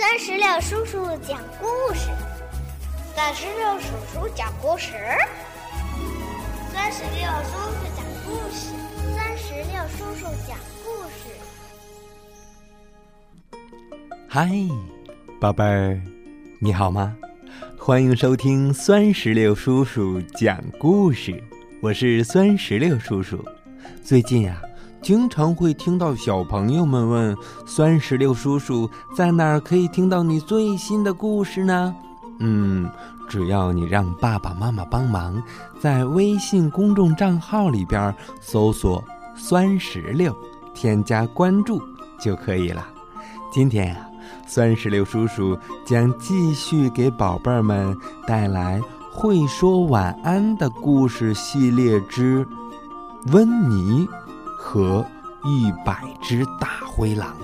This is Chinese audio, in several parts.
三十六叔叔讲故事，三十六叔叔讲故事，三十六叔叔讲故事，三十六叔叔讲故事。嗨，宝贝儿，你好吗？欢迎收听酸石榴叔叔讲故事，我是酸石榴叔叔。最近呀。经常会听到小朋友们问酸石榴叔叔在哪儿可以听到你最新的故事呢？嗯，只要你让爸爸妈妈帮忙，在微信公众账号里边搜索“酸石榴”，添加关注就可以了。今天呀，酸石榴叔叔将继续给宝贝儿们带来《会说晚安》的故事系列之《温妮》。和一百只大灰狼，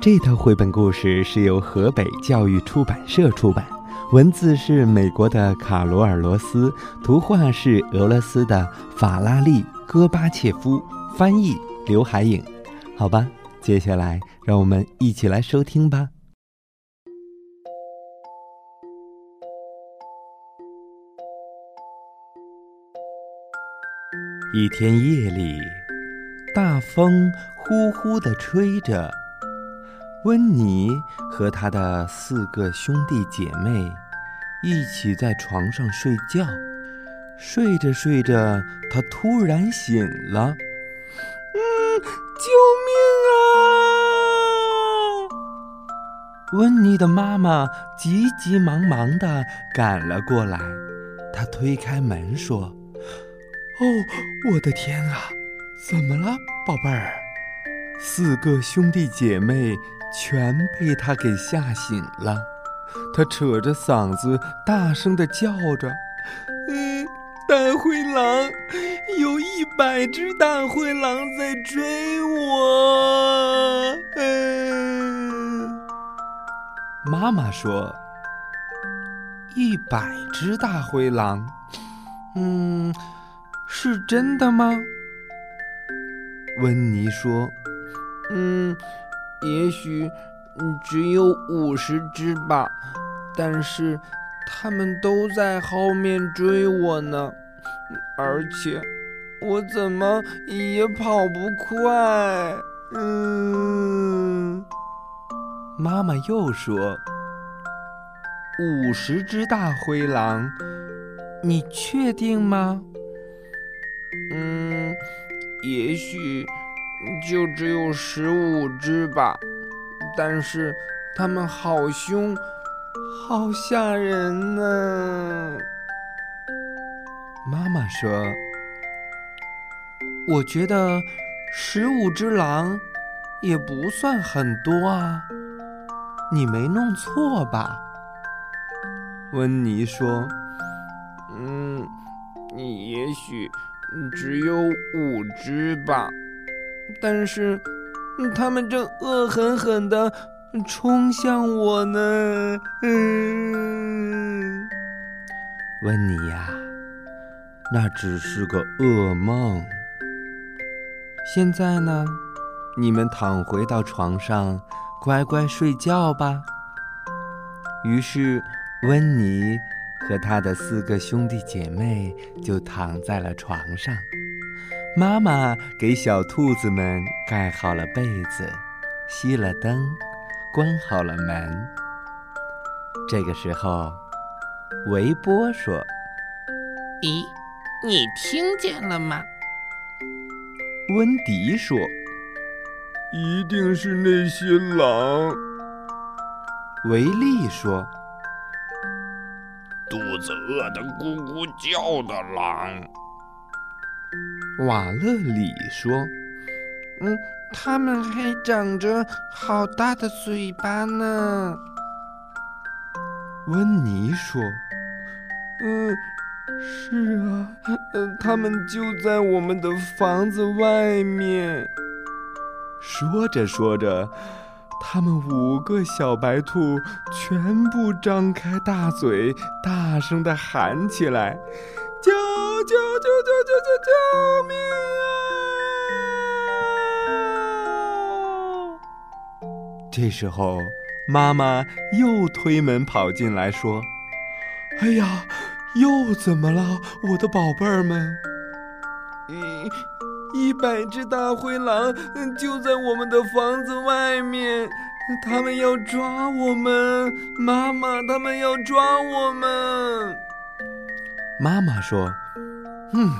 这套绘本故事是由河北教育出版社出版，文字是美国的卡罗尔·罗斯，图画是俄罗斯的法拉利·戈巴切夫，翻译刘海影。好吧，接下来让我们一起来收听吧。一天夜里。大风呼呼地吹着，温妮和他的四个兄弟姐妹一起在床上睡觉。睡着睡着，他突然醒了。“嗯，救命啊！”温妮的妈妈急急忙忙地赶了过来。她推开门说：“哦，我的天啊！”怎么了，宝贝儿？四个兄弟姐妹全被他给吓醒了。他扯着嗓子大声的叫着：“嗯，大灰狼，有一百只大灰狼在追我！”嗯，妈妈说：“一百只大灰狼，嗯，是真的吗？”温妮说：“嗯，也许只有五十只吧，但是他们都在后面追我呢，而且我怎么也跑不快。”嗯，妈妈又说：“五十只大灰狼，你确定吗？”嗯。也许就只有十五只吧，但是它们好凶，好吓人呢。妈妈说：“我觉得十五只狼也不算很多啊，你没弄错吧？”温妮说：“只有五只吧，但是他们正恶狠狠地冲向我呢。嗯，温妮呀，那只是个噩梦。现在呢，你们躺回到床上，乖乖睡觉吧。于是，温妮。和他的四个兄弟姐妹就躺在了床上，妈妈给小兔子们盖好了被子，熄了灯，关好了门。这个时候，维波说：“咦，你听见了吗？”温迪说：“一定是那些狼。”维利说。肚子饿得咕咕叫的狼，瓦勒里说：“嗯，它们还长着好大的嘴巴呢。”温妮说：“嗯，是啊，嗯，它们就在我们的房子外面。”说着说着。他们五个小白兔全部张开大嘴，大声的喊起来：“救救救救救救救命啊！”这时候，妈妈又推门跑进来，说：“哎呀，又怎么了，我的宝贝儿们？一百只大灰狼就在我们的房子外面，他们要抓我们，妈妈，他们要抓我们。”妈妈说：“嗯，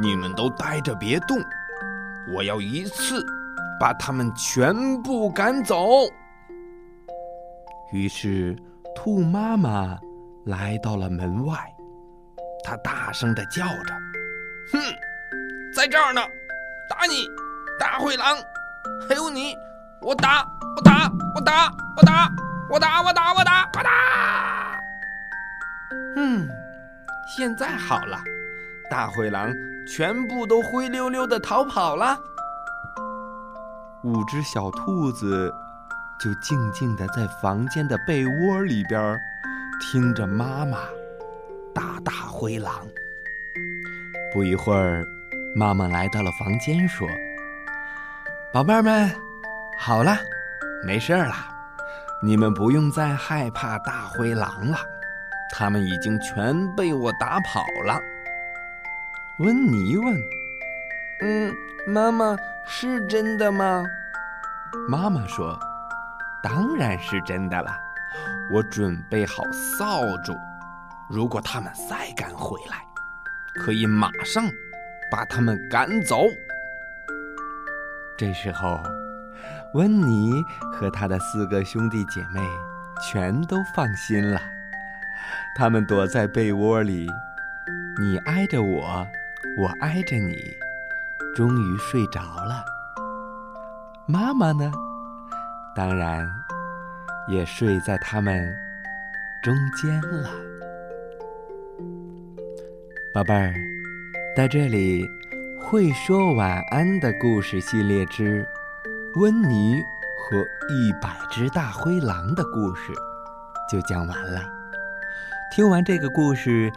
你们都待着别动，我要一次把他们全部赶走。”于是，兔妈妈来到了门外，她大声的叫着：“哼，在这儿呢，打你，大灰狼！还有你，我打，我打，我打，我打，我打，我打，我打，我打！”嗯，现在好了，大灰狼全部都灰溜溜的逃跑了。五只小兔子。就静静的在房间的被窝里边，听着妈妈打大灰狼。不一会儿，妈妈来到了房间，说：“宝贝儿们，好了，没事了，你们不用再害怕大灰狼了，他们已经全被我打跑了。”温妮问：“嗯，妈妈是真的吗？”妈妈说。当然是真的了，我准备好扫帚，如果他们再敢回来，可以马上把他们赶走。这时候，温妮和他的四个兄弟姐妹全都放心了，他们躲在被窝里，你挨着我，我挨着你，终于睡着了。妈妈呢？当然，也睡在他们中间了。宝贝儿，在这里，会说晚安的故事系列之《温妮和一百只大灰狼》的故事就讲完了。听完这个故事，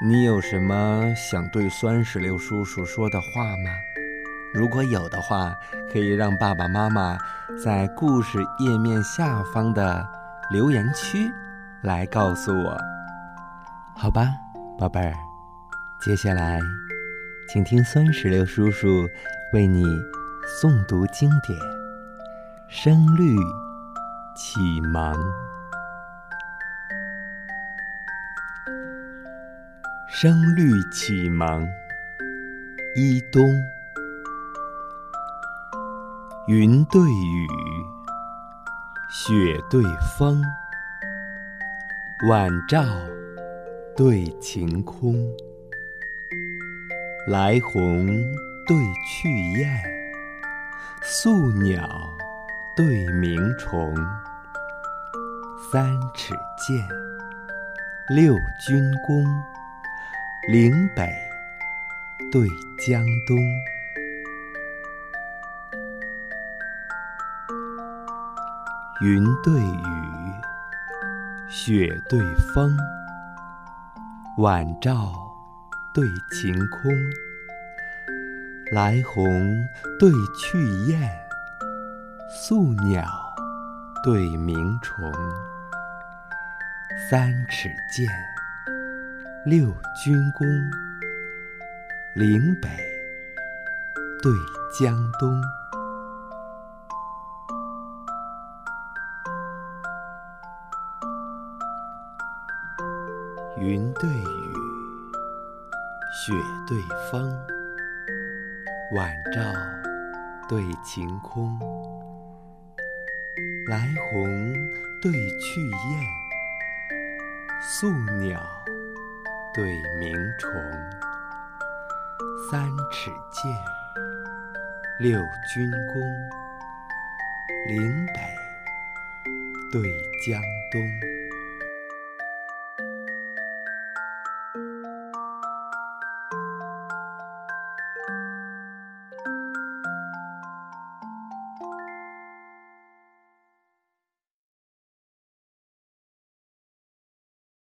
你有什么想对酸石榴叔叔说的话吗？如果有的话，可以让爸爸妈妈在故事页面下方的留言区来告诉我，好吧，宝贝儿。接下来，请听酸石榴叔叔为你诵读经典《声律启蒙》。《声律启蒙》一冬。云对雨，雪对风，晚照对晴空，来鸿对去雁，宿鸟对鸣虫，三尺剑，六钧弓，岭北对江东。云对雨，雪对风，晚照对晴空，来鸿对去雁，宿鸟对鸣虫，三尺剑，六钧弓，岭北对江东。云对雨，雪对风，晚照对晴空，来鸿对去雁，宿鸟对鸣虫，三尺剑，六钧弓，岭北对江东。